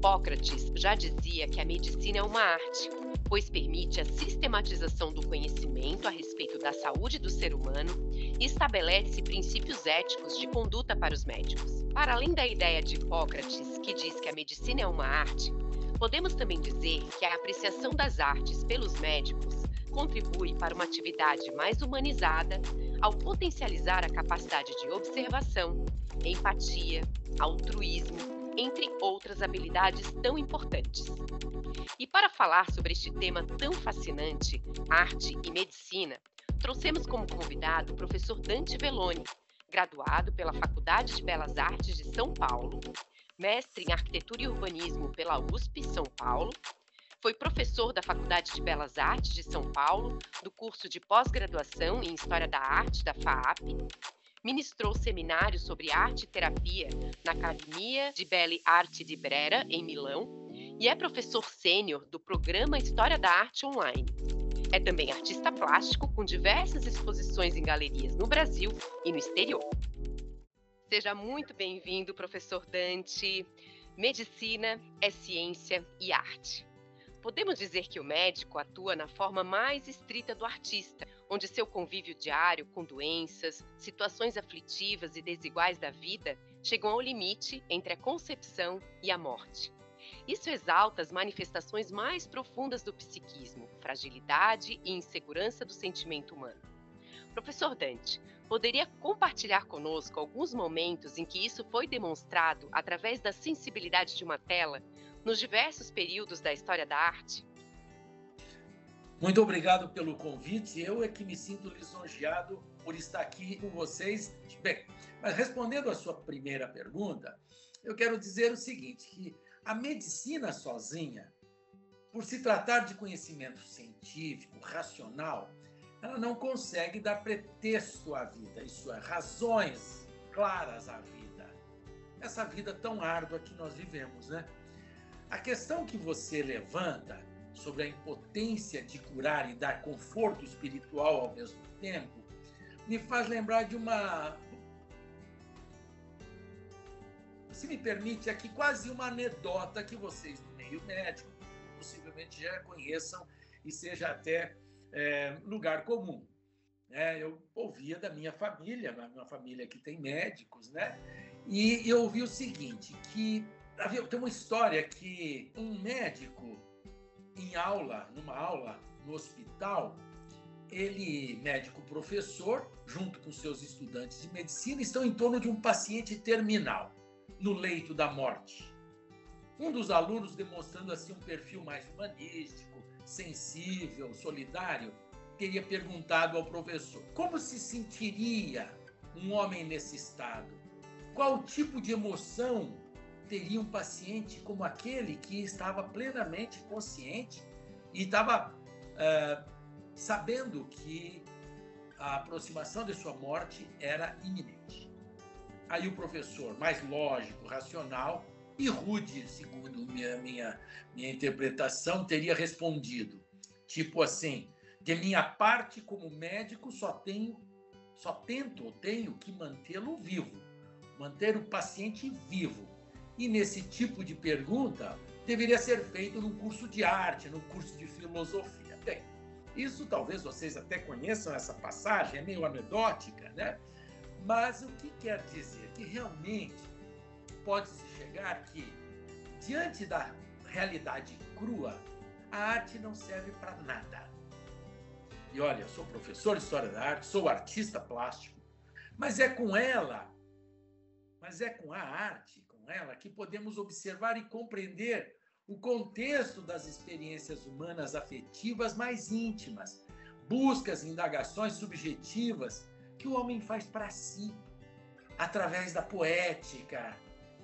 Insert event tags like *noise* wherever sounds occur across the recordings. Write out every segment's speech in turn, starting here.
Hipócrates já dizia que a medicina é uma arte, pois permite a sistematização do conhecimento a respeito da saúde do ser humano e estabelece princípios éticos de conduta para os médicos. Para além da ideia de Hipócrates, que diz que a medicina é uma arte, podemos também dizer que a apreciação das artes pelos médicos contribui para uma atividade mais humanizada ao potencializar a capacidade de observação, empatia, altruísmo entre outras habilidades tão importantes. E para falar sobre este tema tão fascinante, arte e medicina, trouxemos como convidado o professor Dante Veloni, graduado pela Faculdade de Belas Artes de São Paulo, mestre em Arquitetura e Urbanismo pela USP São Paulo, foi professor da Faculdade de Belas Artes de São Paulo, do curso de pós-graduação em História da Arte da FAAP, Ministrou seminários sobre arte e terapia na Academia de Belle Arte di Brera, em Milão, e é professor sênior do programa História da Arte Online. É também artista plástico com diversas exposições em galerias no Brasil e no exterior. Seja muito bem-vindo, professor Dante. Medicina é ciência e arte. Podemos dizer que o médico atua na forma mais estrita do artista, onde seu convívio diário com doenças, situações aflitivas e desiguais da vida chegam ao limite entre a concepção e a morte. Isso exalta as manifestações mais profundas do psiquismo, fragilidade e insegurança do sentimento humano. Professor Dante, poderia compartilhar conosco alguns momentos em que isso foi demonstrado através da sensibilidade de uma tela nos diversos períodos da história da arte? Muito obrigado pelo convite. Eu é que me sinto lisonjeado por estar aqui com vocês. Bem, mas respondendo à sua primeira pergunta, eu quero dizer o seguinte, que a medicina sozinha, por se tratar de conhecimento científico, racional, ela não consegue dar pretexto à vida, isso é, razões claras à vida. Essa vida tão árdua que nós vivemos, né? A questão que você levanta sobre a impotência de curar e dar conforto espiritual ao mesmo tempo, me faz lembrar de uma. Se me permite, aqui quase uma anedota que vocês do meio médico possivelmente já conheçam e seja até é, lugar comum. É, eu ouvia da minha família, uma família que tem médicos, né? E eu ouvi o seguinte, que havia, tem uma história que um médico em aula, numa aula no hospital, ele, médico professor, junto com seus estudantes de medicina, estão em torno de um paciente terminal, no leito da morte. Um dos alunos, demonstrando assim um perfil mais humanístico, sensível, solidário, teria perguntado ao professor: como se sentiria um homem nesse estado? Qual tipo de emoção teria um paciente como aquele que estava plenamente consciente e estava uh, sabendo que a aproximação de sua morte era iminente. Aí o professor, mais lógico, racional e rude, segundo minha, minha, minha interpretação, teria respondido, tipo assim, de minha parte como médico só tenho, só tento ou tenho que mantê-lo vivo, manter o paciente vivo e nesse tipo de pergunta deveria ser feito num curso de arte, num curso de filosofia. Bem, isso talvez vocês até conheçam essa passagem, é meio anedótica, né? Mas o que quer dizer? Que realmente pode-se chegar que, diante da realidade crua, a arte não serve para nada. E olha, sou professor de História da Arte, sou artista plástico, mas é com ela, mas é com a arte, ela que podemos observar e compreender o contexto das experiências humanas afetivas mais íntimas, buscas e indagações subjetivas que o homem faz para si, através da poética,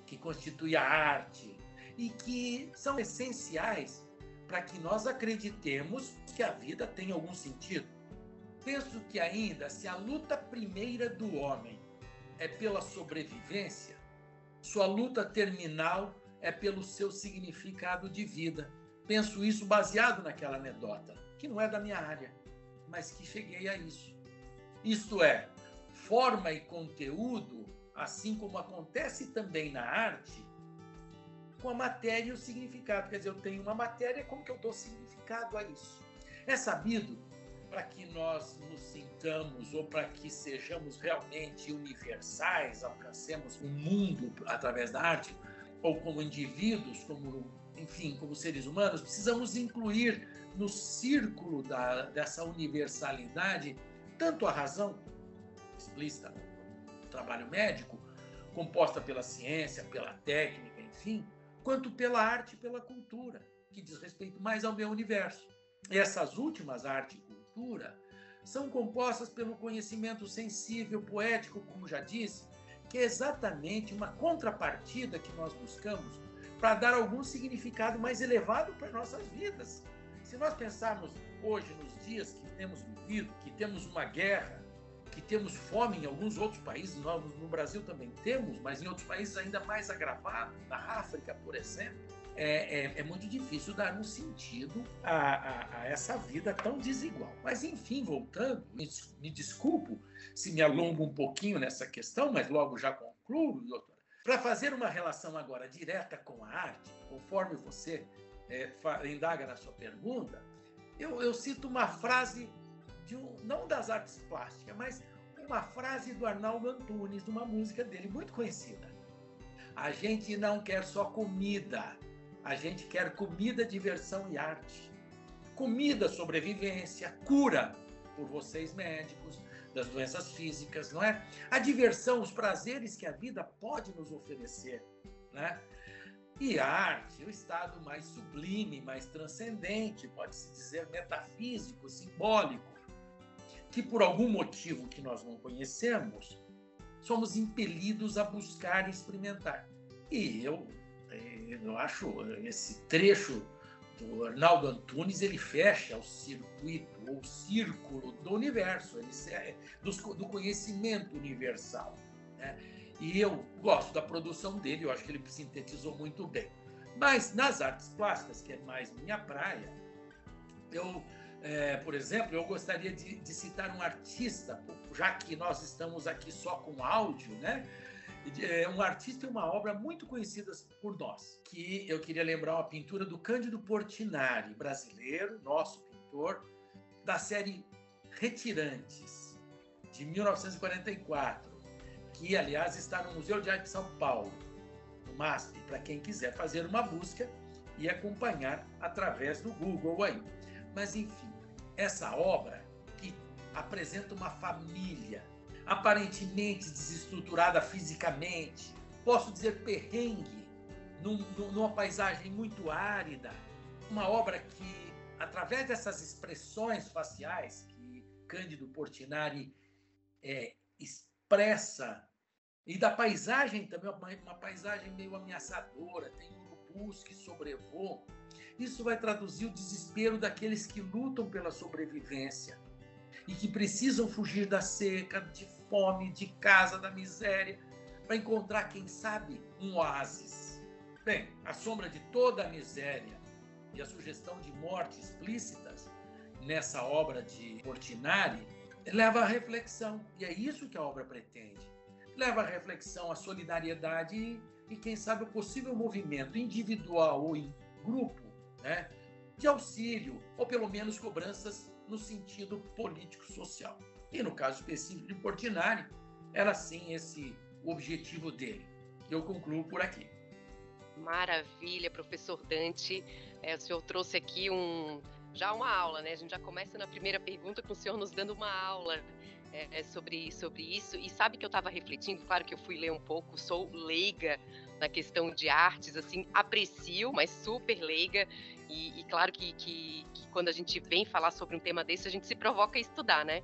que constitui a arte, e que são essenciais para que nós acreditemos que a vida tem algum sentido. Penso que ainda se a luta primeira do homem é pela sobrevivência, sua luta terminal é pelo seu significado de vida. Penso isso baseado naquela anedota, que não é da minha área, mas que cheguei a isso. Isto é, forma e conteúdo, assim como acontece também na arte, com a matéria e o significado. Quer dizer, eu tenho uma matéria, como que eu dou significado a isso? É sabido, para que nós nos sintamos ou para que sejamos realmente universais, alcancemos o mundo através da arte, ou como indivíduos, como, enfim, como seres humanos, precisamos incluir no círculo da, dessa universalidade tanto a razão explícita no trabalho médico, composta pela ciência, pela técnica, enfim, quanto pela arte e pela cultura, que diz respeito mais ao meu universo. E essas últimas, arte e cultura, são compostas pelo conhecimento sensível, poético, como já disse, que é exatamente uma contrapartida que nós buscamos para dar algum significado mais elevado para nossas vidas. Se nós pensarmos hoje nos dias que temos vivido, que temos uma guerra, que temos fome em alguns outros países, nós no Brasil também temos, mas em outros países ainda mais agravado, na África, por exemplo, é, é, é muito difícil dar um sentido a, a, a, essa vida tão desigual. Mas, enfim, voltando, me, me desculpo se me alongo um pouquinho nessa questão, mas logo já concluo, doutora. Para fazer uma relação agora direta com a arte, conforme você é, indaga na sua pergunta, eu, eu cito uma frase um, não das artes plásticas, mas uma frase do Arnaldo Antunes, de uma música dele muito conhecida. A gente não quer só comida, a gente quer comida, diversão e arte. Comida, sobrevivência, cura por vocês médicos das doenças físicas, não é? A diversão, os prazeres que a vida pode nos oferecer, né? E a arte, o estado mais sublime, mais transcendente, pode-se dizer metafísico, simbólico, que por algum motivo que nós não conhecemos, somos impelidos a buscar e experimentar. E eu, eu acho esse trecho do Arnaldo Antunes, ele fecha o circuito, ou círculo do universo, é, do, conhecimento universal. Né? E eu gosto da produção dele, eu acho que ele sintetizou muito bem. Mas nas artes plásticas, que é mais minha praia, eu é, por exemplo, eu gostaria de, de, citar um artista, já que nós estamos aqui só com áudio, né? É um artista e uma obra muito conhecidas por nós, que eu queria lembrar uma pintura do Cândido Portinari, brasileiro, nosso pintor, da série Retirantes, de 1944, que, aliás, está no Museu de Arte de São Paulo, no MASP, para quem quiser fazer uma busca e acompanhar através do Google aí. Mas, enfim, essa obra que apresenta uma família aparentemente desestruturada fisicamente, posso dizer perrengue, num, numa paisagem muito árida, uma obra que, através dessas expressões faciais que Cândido Portinari é, expressa, e da paisagem também, uma, uma paisagem meio ameaçadora, tem urubus que sobrevoam, isso vai traduzir o desespero daqueles que lutam pela sobrevivência e que precisam fugir da seca, de fome, de casa, da miséria, para encontrar, quem sabe, um oásis. Bem, a sombra de toda a miséria e a sugestão de morte explícitas nessa obra de Portinari leva à reflexão, e é isso que a obra pretende. Leva à reflexão, à solidariedade e, e quem sabe, o possível movimento individual ou em grupo né, de auxílio, ou pelo menos cobranças no sentido político-social. E no caso específico de Portinari, era sim esse o objetivo dele. Eu concluo por aqui. Maravilha, professor Dante. É, o senhor trouxe aqui um, já uma aula, né? A gente já começa na primeira pergunta com o senhor nos dando uma aula é, é sobre, sobre isso. E sabe que eu estava refletindo, claro que eu fui ler um pouco, sou leiga na questão de artes, assim, aprecio, mas super leiga. E, e claro que, que, que, quando a gente vem falar sobre um tema desse, a gente se provoca a estudar, né?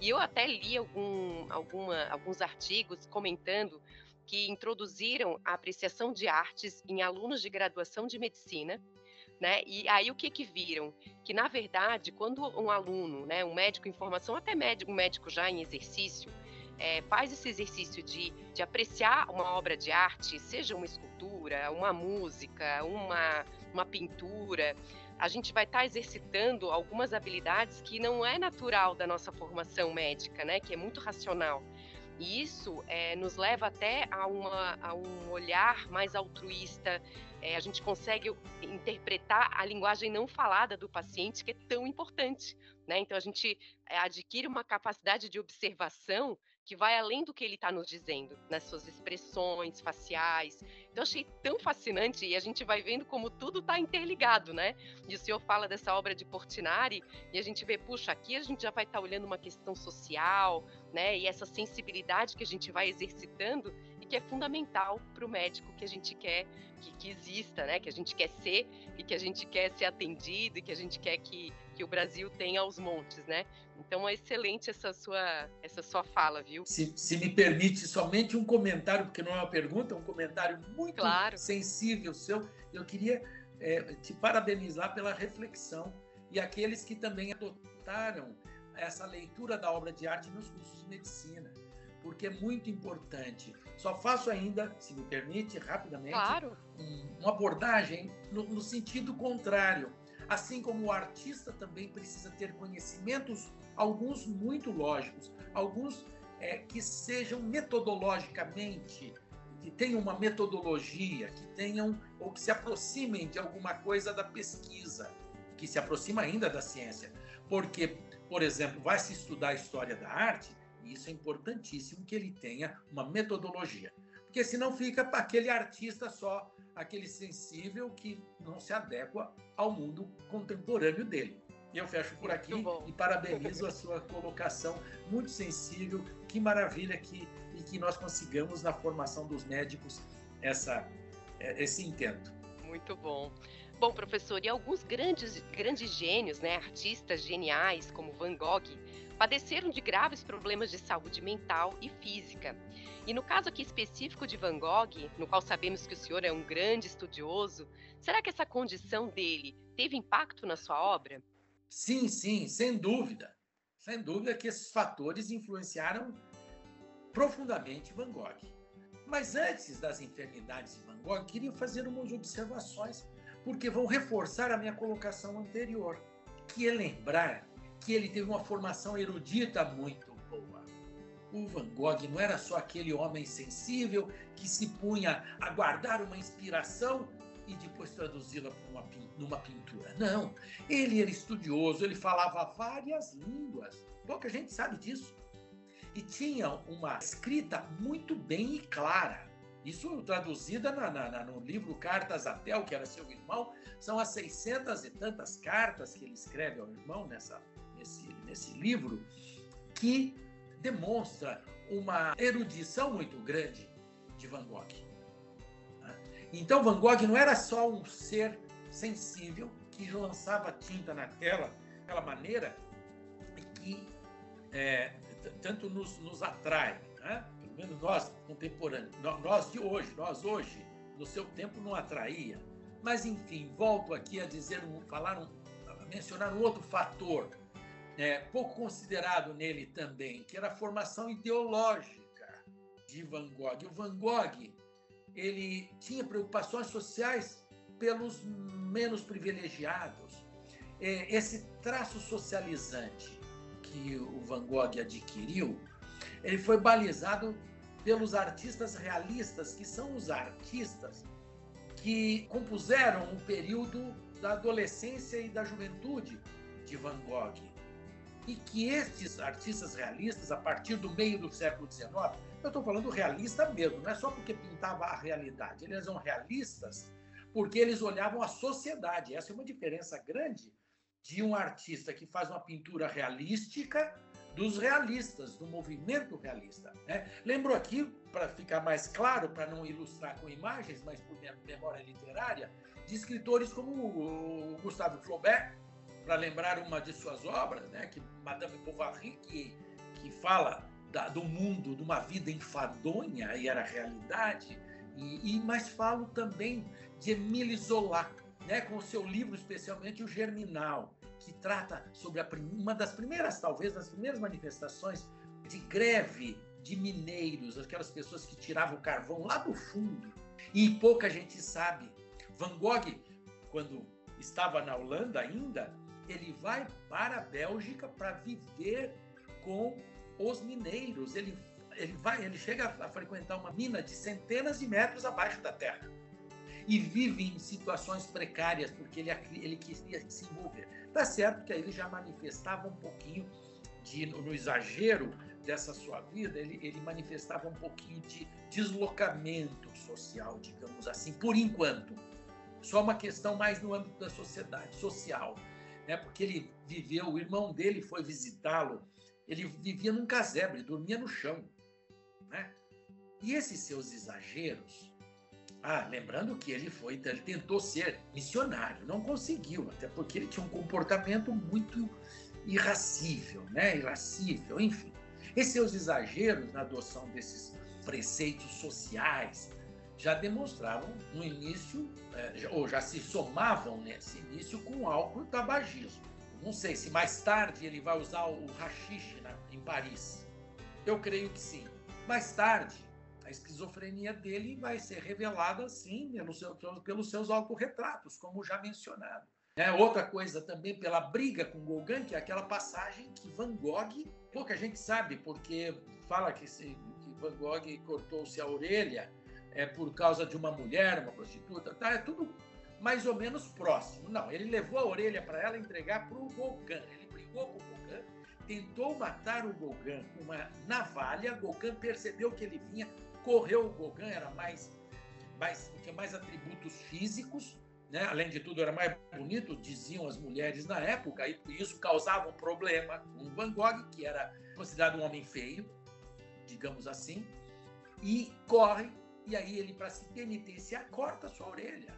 E eu até li algum, alguma, alguns artigos comentando que introduziram a apreciação de artes em alunos de graduação de medicina, né? E aí o que que viram? Que na verdade, quando um aluno, né, um médico em formação, até médico, um médico já em exercício, é, faz esse exercício de, de apreciar uma obra de arte, seja uma escultura, uma música, uma, uma pintura, a gente vai estar tá exercitando algumas habilidades que não é natural da nossa formação médica, né? Que é muito racional. E isso é, nos leva até a, uma, a um olhar mais altruísta, é, a gente consegue interpretar a linguagem não falada do paciente, que é tão importante. Né? Então, a gente é, adquire uma capacidade de observação que vai além do que ele está nos dizendo, nas suas expressões faciais. Então, achei tão fascinante e a gente vai vendo como tudo está interligado, né? E o senhor fala dessa obra de Portinari e a gente vê, puxa, aqui a gente já vai estar tá olhando uma questão social, né? E essa sensibilidade que a gente vai exercitando que é fundamental para o médico que a gente quer que, que exista, né? Que a gente quer ser e que a gente quer ser atendido e que a gente quer que que o Brasil tem aos montes, né? Então é excelente essa sua, essa sua fala, viu? Se, se me permite somente um comentário, porque não é uma pergunta, é um comentário muito claro. sensível seu. Eu queria é, te parabenizar pela reflexão e aqueles que também adotaram essa leitura da obra de arte nos cursos de medicina, porque é muito importante. Só faço ainda, se me permite, rapidamente, claro. um, uma abordagem no, no sentido contrário Assim como o artista também precisa ter conhecimentos, alguns muito lógicos, alguns é, que sejam metodologicamente, que tenham uma metodologia, que tenham ou que se aproximem de alguma coisa da pesquisa, que se aproxima ainda da ciência. Porque, por exemplo, vai se estudar a história da arte, isso é importantíssimo que ele tenha uma metodologia. Porque senão fica para aquele artista só aquele sensível que não se adequa ao mundo contemporâneo dele. E eu fecho por aqui e parabenizo a sua colocação muito sensível. Que maravilha que e que nós consigamos na formação dos médicos essa é, esse intento. Muito bom. Bom, professor, e alguns grandes grandes gênios, né, artistas geniais como Van Gogh, padeceram de graves problemas de saúde mental e física. E no caso aqui específico de Van Gogh, no qual sabemos que o senhor é um grande estudioso, será que essa condição dele teve impacto na sua obra? Sim, sim, sem dúvida. Sem dúvida que esses fatores influenciaram profundamente Van Gogh. Mas antes das enfermidades de Van Gogh, queria fazer umas observações, porque vão reforçar a minha colocação anterior, que é lembrar que ele teve uma formação erudita muito boa. O Van Gogh não era só aquele homem sensível que se punha a guardar uma inspiração e depois traduzi-la numa pintura. Não, ele era estudioso, ele falava várias línguas. Pouca gente sabe disso. E tinha uma escrita muito bem e clara. Isso traduzida na, na, no livro Cartas a Tel, que era seu irmão, são as 600 e tantas cartas que ele escreve ao irmão nessa nesse, nesse livro, que demonstra uma erudição muito grande de Van Gogh. Né? Então, Van Gogh não era só um ser sensível que lançava tinta na tela daquela maneira que é, tanto nos, nos atrai, né? pelo menos nós contemporâneos, nós de hoje, nós hoje, no seu tempo não atraía. Mas enfim, volto aqui a dizer, falar a mencionar um outro fator é, pouco considerado nele também, que era a formação ideológica de Van Gogh. O Van Gogh ele tinha preocupações sociais pelos menos privilegiados. É, esse traço socializante que o Van Gogh adquiriu, ele foi balizado pelos artistas realistas, que são os artistas que compuseram o período da adolescência e da juventude de Van Gogh e que estes artistas realistas, a partir do meio do século XIX, eu estou falando realista mesmo, não é só porque pintava a realidade, eles eram realistas porque eles olhavam a sociedade. Essa é uma diferença grande de um artista que faz uma pintura realística dos realistas, do movimento realista. Né? Lembro aqui, para ficar mais claro, para não ilustrar com imagens, mas por memória literária, de escritores como o Gustavo Flaubert, para lembrar uma de suas obras, né, que Madame Bovary, que, que fala da, do mundo, de uma vida enfadonha, e era realidade, e, e mas falo também de Emile Zola, né, com o seu livro, especialmente O Germinal, que trata sobre a, uma das primeiras, talvez, das primeiras manifestações de greve de mineiros, aquelas pessoas que tiravam carvão lá do fundo. E pouca gente sabe. Van Gogh, quando estava na Holanda ainda, ele vai para a Bélgica para viver com os mineiros. Ele, ele, vai, ele chega a frequentar uma mina de centenas de metros abaixo da terra. e vive em situações precárias porque ele, ele queria se envolver. Tá certo que aí ele já manifestava um pouquinho de, no exagero dessa sua vida, ele, ele manifestava um pouquinho de deslocamento social, digamos assim, por enquanto. Só uma questão mais no âmbito da sociedade, social. Né? Porque ele viveu, o irmão dele foi visitá-lo, ele vivia num casebre, dormia no chão. Né? E esses seus exageros, ah, lembrando que ele foi, ele tentou ser missionário, não conseguiu, até porque ele tinha um comportamento muito irracível, né? Irracível, enfim. Esses seus exageros na adoção desses preceitos sociais já demonstravam no início, é, ou já se somavam nesse início com álcool e tabagismo. Não sei se mais tarde ele vai usar o rachixe em Paris. Eu creio que sim. Mais tarde, a esquizofrenia dele vai ser revelada, sim, seu, pelos seus autorretratos, como já mencionado. É, outra coisa também pela briga com Gauguin, que é aquela passagem que Van Gogh, pouca gente sabe, porque fala que, se, que Van Gogh cortou-se a orelha é por causa de uma mulher, uma prostituta, tá? É tudo mais ou menos próximo. Não, ele levou a orelha para ela entregar para o Gauguin. Ele brigou com o Gauguin, tentou matar o Gauguin com uma navalha. Gauguin percebeu que ele vinha, correu. O Gauguin era mais, mais tinha mais atributos físicos, né? Além de tudo, era mais bonito, diziam as mulheres na época, e isso causava um problema com Van Gogh, que era considerado um homem feio, digamos assim, e corre, e aí ele, para se penitenciar, corta sua orelha.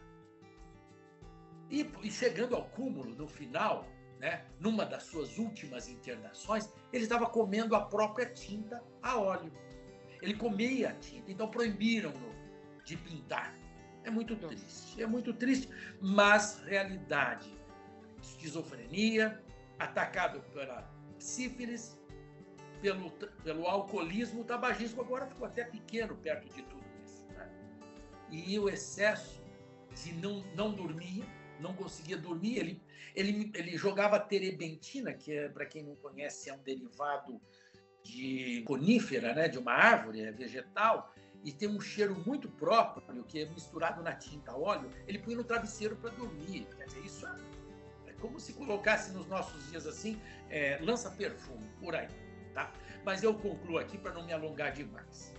E, e, chegando ao cúmulo, no final, né, numa das suas últimas internações, ele estava comendo a própria tinta a óleo. Ele comia a tinta, então proibiram-no de pintar. É muito triste, é muito triste, mas realidade. Esquizofrenia, atacado pela sífilis, pelo, pelo alcoolismo, o tabagismo agora ficou até pequeno perto de tudo? E o excesso de não, não dormir, não conseguia dormir, ele, ele, ele jogava terebentina, que é, para quem não conhece, é um derivado de conífera, né, de uma árvore, é vegetal, e tem um cheiro muito próprio, que é misturado na tinta óleo, ele põe no travesseiro para dormir. Quer dizer, isso é, é, como se colocasse nos nossos dias assim, é, lança perfume, por aí. Tá? Mas eu concluo aqui para não me alongar demais.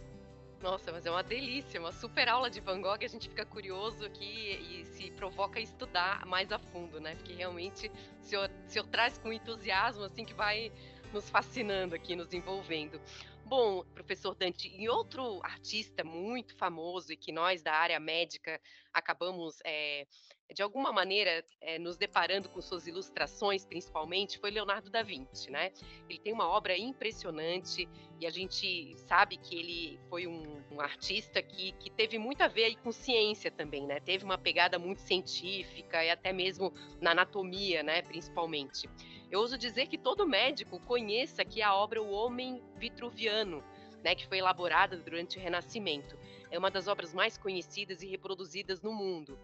Nossa, mas é uma delícia, uma super aula de Van Gogh, a gente fica curioso aqui e se provoca a estudar mais a fundo, né? Porque realmente o senhor, o senhor traz com entusiasmo, assim, que vai nos fascinando aqui, nos envolvendo. Bom, professor Dante, e outro artista muito famoso e que nós da área médica acabamos, é, de alguma maneira, é, nos deparando com suas ilustrações, principalmente, foi Leonardo da Vinci, né? Ele tem uma obra impressionante e a gente sabe que ele foi um, um artista que, que teve muito a ver com ciência também, né? Teve uma pegada muito científica e até mesmo na anatomia, né? Principalmente. Eu ouso dizer que todo médico conheça aqui a obra O Homem Vitruviano, né, que foi elaborada durante o Renascimento. É uma das obras mais conhecidas e reproduzidas no mundo.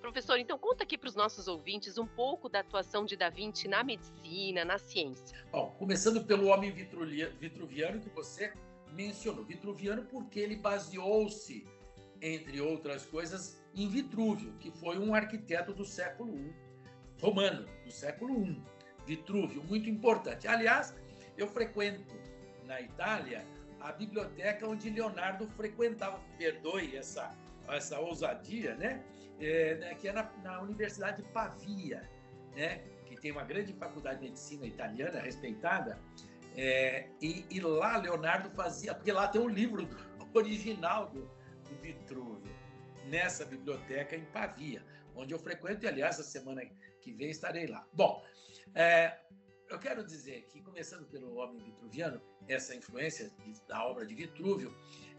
Professor, então conta aqui para os nossos ouvintes um pouco da atuação de Da Vinci na medicina, na ciência. Bom, começando pelo homem vitruviano que você mencionou. Vitruviano porque ele baseou-se, entre outras coisas, em Vitrúvio, que foi um arquiteto do século I, romano, do século I. Vitrúvio, muito importante. Aliás, eu frequento na Itália a biblioteca onde Leonardo frequentava, perdoe essa, essa ousadia, né? É, né, que é na, na Universidade de Pavia, né? que tem uma grande faculdade de medicina italiana respeitada. É, e, e, lá Leonardo fazia, porque lá tem um livro do, *laughs* original do, do Vitrúvio, nessa biblioteca em Pavia, onde eu frequento, e aliás, a semana que vem estarei lá. Bom, é, eu quero dizer que, começando pelo homem vitruviano, essa influência da obra de Vitrúvio,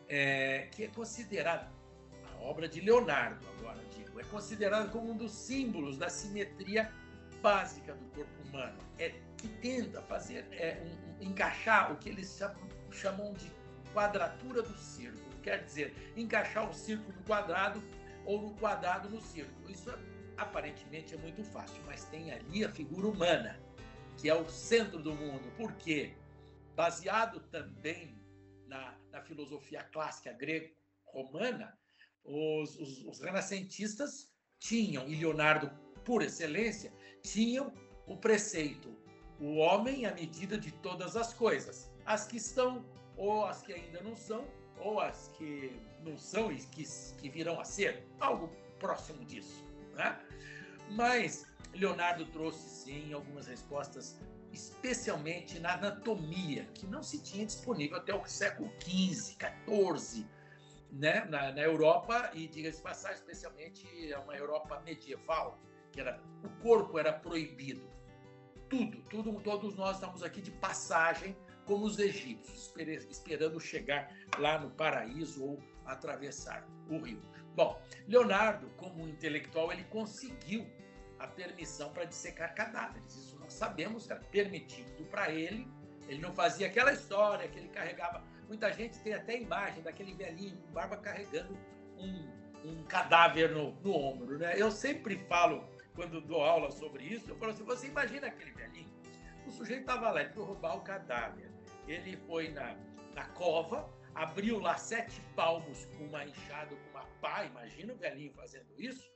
é, que é considerada, a obra de Leonardo, agora é considerada como um dos símbolos da simetria básica do corpo humano. É que tenta fazer, é, um, um, encaixar o que eles chamam de quadratura do círculo. Quer dizer, encaixar o círculo no quadrado ou no quadrado no círculo. Isso é aparentemente é muito fácil, mas tem ali a figura humana, que é o centro do mundo. Por quê? Baseado também na, na filosofia clássica grego-romana, os, os, os renascentistas tinham, e Leonardo, por excelência, tinham o preceito: o homem à medida de todas as coisas, as que estão, ou as que ainda não são, ou as que não são e que, que virão a ser, algo próximo disso. Né? Mas Leonardo trouxe sim algumas respostas, especialmente na anatomia, que não se tinha disponível até o século XV, XIV, né? na, na Europa, e diga-se passar, especialmente uma Europa medieval, que era, o corpo era proibido. Tudo, tudo, todos nós estamos aqui de passagem, como os egípcios, esperando chegar lá no paraíso ou atravessar o rio. Bom, Leonardo, como um intelectual, ele conseguiu a permissão para dissecar cadáveres. Isso nós sabemos, era permitido para ele. Ele não fazia aquela história que ele carregava. Muita gente tem até imagem daquele velhinho com barba carregando um, um cadáver no, no ombro. Né? Eu sempre falo, quando dou aula sobre isso, eu falo assim: você imagina aquele velhinho? O sujeito estava lá, ele foi roubar o cadáver. Ele foi na, na cova, abriu lá sete palmos com uma enxada, com uma pá, imagina o velhinho fazendo isso.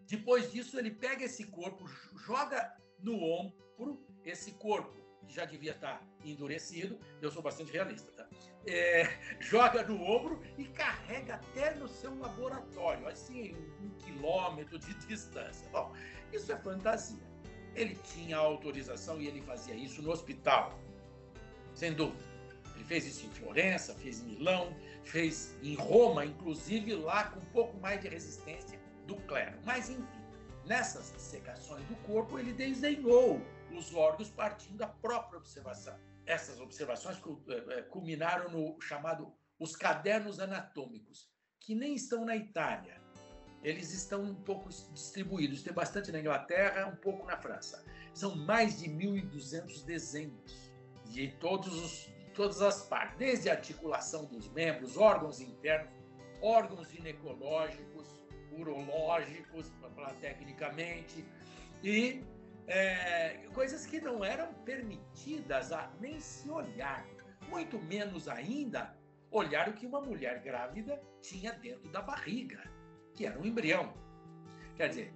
Depois disso, ele pega esse corpo, joga no ombro esse corpo, já devia estar endurecido, eu sou bastante realista, tá? É, joga no ombro e carrega até no seu laboratório, assim, um quilômetro de distância. Bom, isso é fantasia. Ele tinha autorização e ele fazia isso no hospital, sem dúvida. Ele fez isso em Florença, fez em Milão, fez em Roma, inclusive lá com um pouco mais de resistência do clero. Mas, enfim, nessas dissecações do corpo, ele desenhou os órgãos partindo da própria observação. Essas observações eh, eh, culminaram no chamado os cadernos anatômicos, que nem estão na Itália. Eles estão um pouco distribuídos. Tem bastante na Inglaterra, um pouco na França. São mais de 1.200 desenhos de todos os, todas as partes, desde a articulação dos membros, órgãos internos, órgãos ginecológicos, urológicos, para falar tecnicamente, e é, coisas que não eram permitidas a nem se olhar, muito menos ainda olhar o que uma mulher grávida tinha dentro da barriga, que era um embrião. Quer dizer,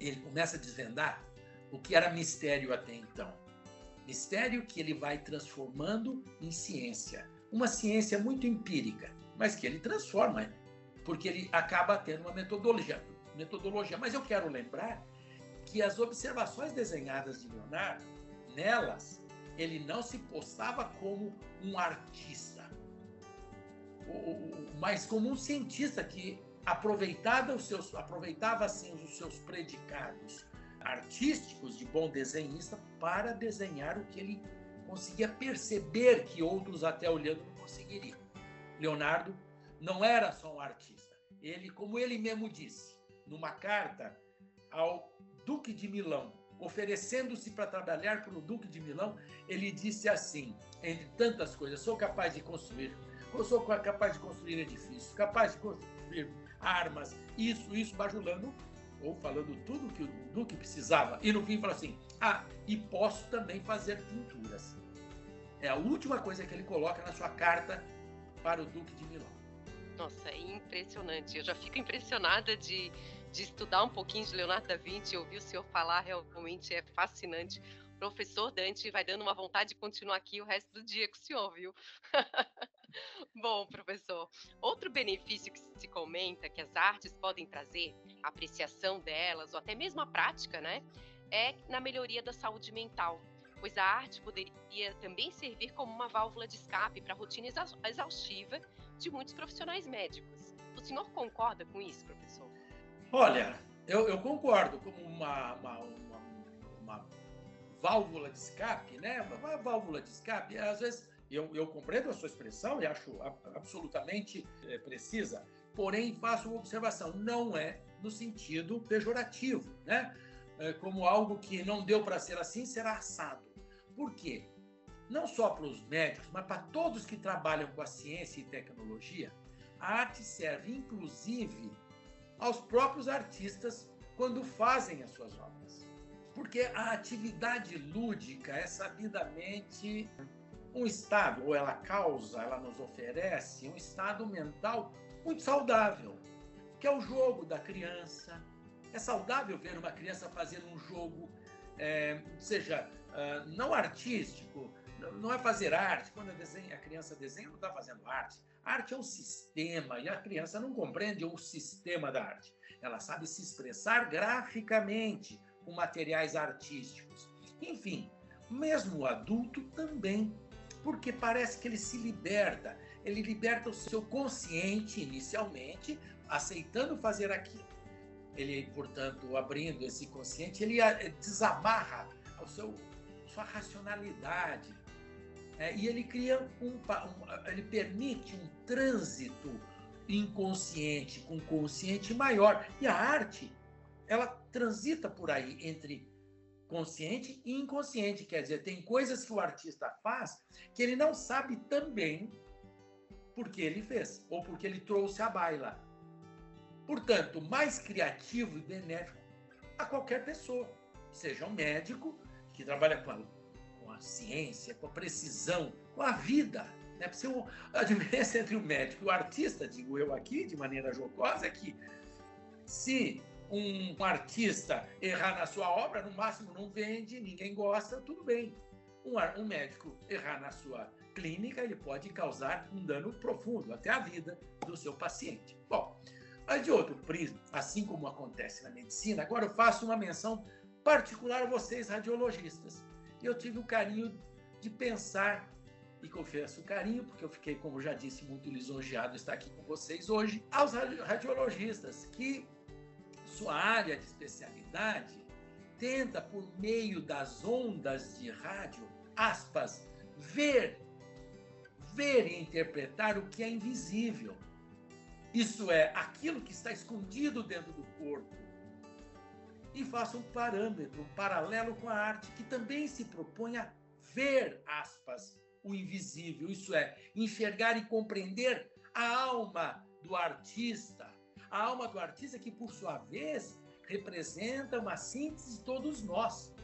ele começa a desvendar o que era mistério até então. Mistério que ele vai transformando em ciência. Uma ciência muito empírica, mas que ele transforma porque ele acaba tendo uma metodologia, metodologia. Mas eu quero lembrar que as observações desenhadas de Leonardo, nelas, ele não se postava como um artista, mas como um cientista que aproveitava os seus, aproveitava assim os seus predicados artísticos de bom desenhista para desenhar o que ele conseguia perceber que outros até olhando não conseguiriam. Leonardo não era só um artista. Ele, como ele mesmo disse, numa carta ao Duque de Milão, oferecendo-se para trabalhar para o Duque de Milão, ele disse assim, entre tantas coisas, sou capaz de construir, sou capaz de construir edifícios, capaz de construir armas, isso, isso, bajulando, ou falando tudo que o Duque precisava. E no fim fala assim, ah, e posso também fazer pinturas. É a última coisa que ele coloca na sua carta para o Duque de Milão. Nossa, é impressionante. Eu já fico impressionada de, de estudar um pouquinho de Leonardo da Vinci, ouvir o senhor falar, realmente é fascinante. Professor Dante vai dando uma vontade de continuar aqui o resto do dia com o senhor, viu? *laughs* Bom, professor, outro benefício que se comenta que as artes podem trazer, a apreciação delas, ou até mesmo a prática, né? É na melhoria da saúde mental pois a arte poderia também servir como uma válvula de escape para a rotina exaustiva de muitos profissionais médicos. O senhor concorda com isso, professor? Olha, eu, eu concordo como uma, uma, uma, uma, válvula de escape, né? Uma válvula de escape, às vezes eu, eu compreendo a sua expressão e acho absolutamente é, precisa, porém faço uma observação, não é no sentido pejorativo, né? É, como algo que não deu para ser assim, será assado. Por quê? Não só para os médicos, mas para todos que trabalham com a ciência e tecnologia, a arte serve inclusive aos próprios artistas quando fazem as suas obras. Porque a atividade lúdica é sabidamente um estado, ou ela causa, ela nos oferece um estado mental muito saudável. que é o jogo da criança. É saudável ver uma criança fazendo um jogo, é, seja uh, não artístico, não é fazer arte. Quando a, desenha, a criança desenha, não está fazendo arte. A arte é um sistema e a criança não compreende o sistema da arte. Ela sabe se expressar graficamente com materiais artísticos. Enfim, mesmo o adulto também, porque parece que ele se liberta. Ele liberta o seu consciente inicialmente, aceitando fazer aquilo. Ele, portanto, abrindo esse consciente, ele eh, desamarra o seu sua racionalidade, é, e ele cria um, um, ele permite um trânsito inconsciente com consciente maior. E a arte, ela transita por aí entre consciente e inconsciente, quer dizer, tem coisas que o artista faz que ele não sabe também porque ele fez ou porque ele trouxe à baila. Portanto, mais criativo e benéfico a qualquer pessoa, seja um médico que trabalha com a a ciência, com a precisão, com a vida. Né? A diferença entre o médico e o artista, digo eu aqui, de maneira jocosa, é que se um artista errar na sua obra, no máximo não vende, ninguém gosta, tudo bem. Um, um médico errar na sua clínica, ele pode causar um dano profundo, até a vida do seu paciente. Bom, mas de outro prisma, assim como acontece na medicina, agora eu faço uma menção particular a vocês, radiologistas eu tive o carinho de pensar, e confesso o carinho, porque eu fiquei, como já disse, muito lisonjeado estar aqui com vocês hoje, aos radiologistas, que sua área de especialidade tenta, por meio das ondas de rádio, aspas, ver, ver e interpretar o que é invisível. Isso é, aquilo que está escondido dentro do corpo e faça um parâmetro, um paralelo com a arte, que também se propõe a ver, aspas, o invisível, isso é, enxergar e compreender a alma do artista. A alma do artista que, por sua vez, representa uma síntese de todos nós,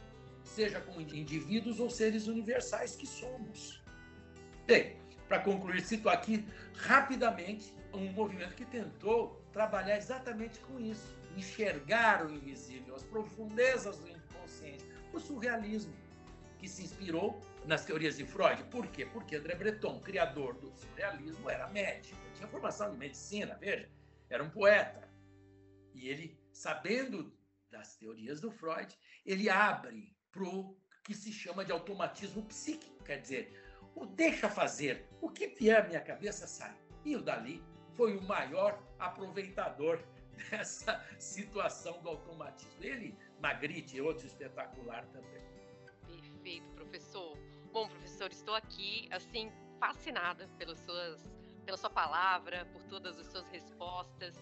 seja como indivíduos ou seres universais que somos. Bem, para concluir, cito aqui rapidamente um movimento que tentou trabalhar exatamente com isso enxergar o invisível, as profundezas do inconsciente. O surrealismo, que se inspirou nas teorias de Freud. Por quê? Porque André Breton, criador do surrealismo, era médico, tinha formação de medicina, veja, era um poeta. E ele, sabendo das teorias do Freud, ele abre para o que se chama de automatismo psíquico, quer dizer, o deixa fazer, o que vier à minha cabeça sai. E o Dali foi o maior aproveitador *laughs* dessa situação do automatismo. Ele, Magritte, outro espetacular também. Perfeito, professor. Bom, professor, estou aqui, assim, fascinada pelas suas, pela sua palavra, por todas as suas respostas.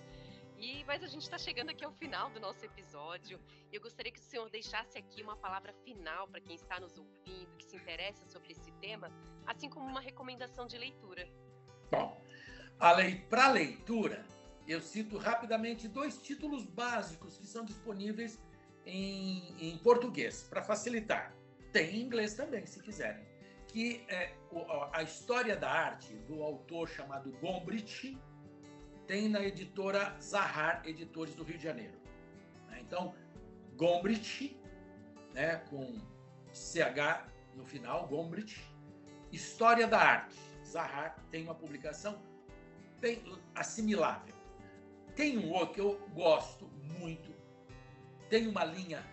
E, mas a gente está chegando aqui ao final do nosso episódio. Eu gostaria que o senhor deixasse aqui uma palavra final para quem está nos ouvindo, que se interessa sobre esse tema, assim como uma recomendação de leitura. Bom, lei, para leitura, eu cito rapidamente dois títulos básicos que são disponíveis em, em português, para facilitar. Tem em inglês também, se quiserem. Que é a história da arte do autor chamado Gombrich, tem na editora Zahar Editores do Rio de Janeiro. Né? Então, Gombrich, né, com CH no final, Gombrich, História da Arte. Zahar tem uma publicação bem assimilável. Tem um outro que eu gosto muito. Tem uma linha,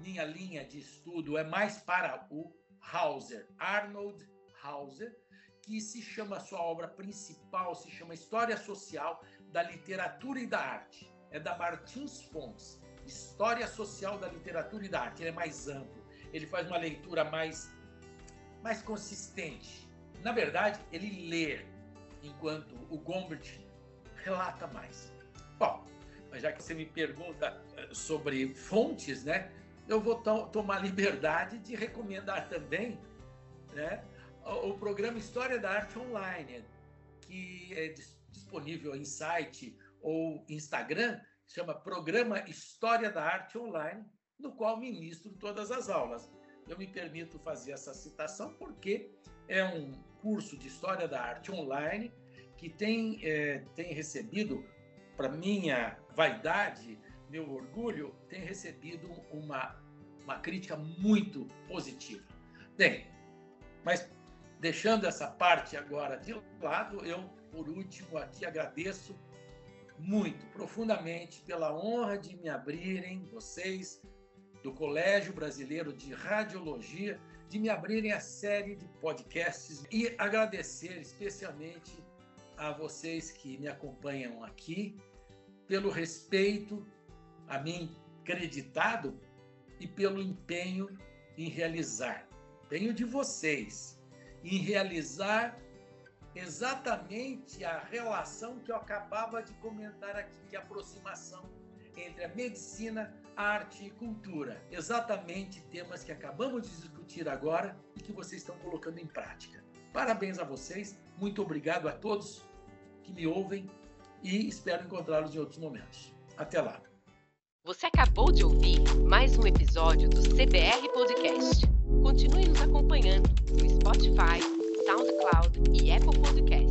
minha linha de estudo é mais para o Hauser, Arnold Hauser, que se chama, sua obra principal se chama História Social da Literatura e da Arte. É da Martins Fontes, História Social da Literatura e da Arte. Ele é mais amplo, ele faz uma leitura mais, mais consistente. Na verdade, ele lê, enquanto o Gombrich relata mais. Já que você me pergunta eh, sobre fontes, né? Eu vou to tomar liberdade de recomendar também, né? O, programa História da Arte Online, que é disponível em site ou Instagram, chama Programa História da Arte Online, no qual ministro todas as aulas. Eu me permito fazer essa citação porque é um curso de História da Arte online que tem, é, tem recebido para minha vaidade, meu orgulho, tem recebido uma, uma crítica muito positiva. Bem, mas deixando essa parte agora de lado, eu, por último, aqui agradeço muito, profundamente, pela honra de me abrirem, vocês, do Colégio Brasileiro de Radiologia, de me abrirem a série de podcasts e agradecer especialmente a vocês que me acompanham aqui pelo respeito a mim creditado e pelo empenho em realizar, empenho de vocês em realizar exatamente a relação que eu acabava de comentar aqui, que é a aproximação entre a medicina, arte e cultura. Exatamente temas que acabamos de discutir agora e que vocês estão colocando em prática. Parabéns a vocês, muito obrigado a todos que me ouvem e espero encontrá-los em outros momentos. Até lá. Você acabou de ouvir mais um episódio do CBR Podcast. Continue nos acompanhando no Spotify, SoundCloud e Apple Podcast.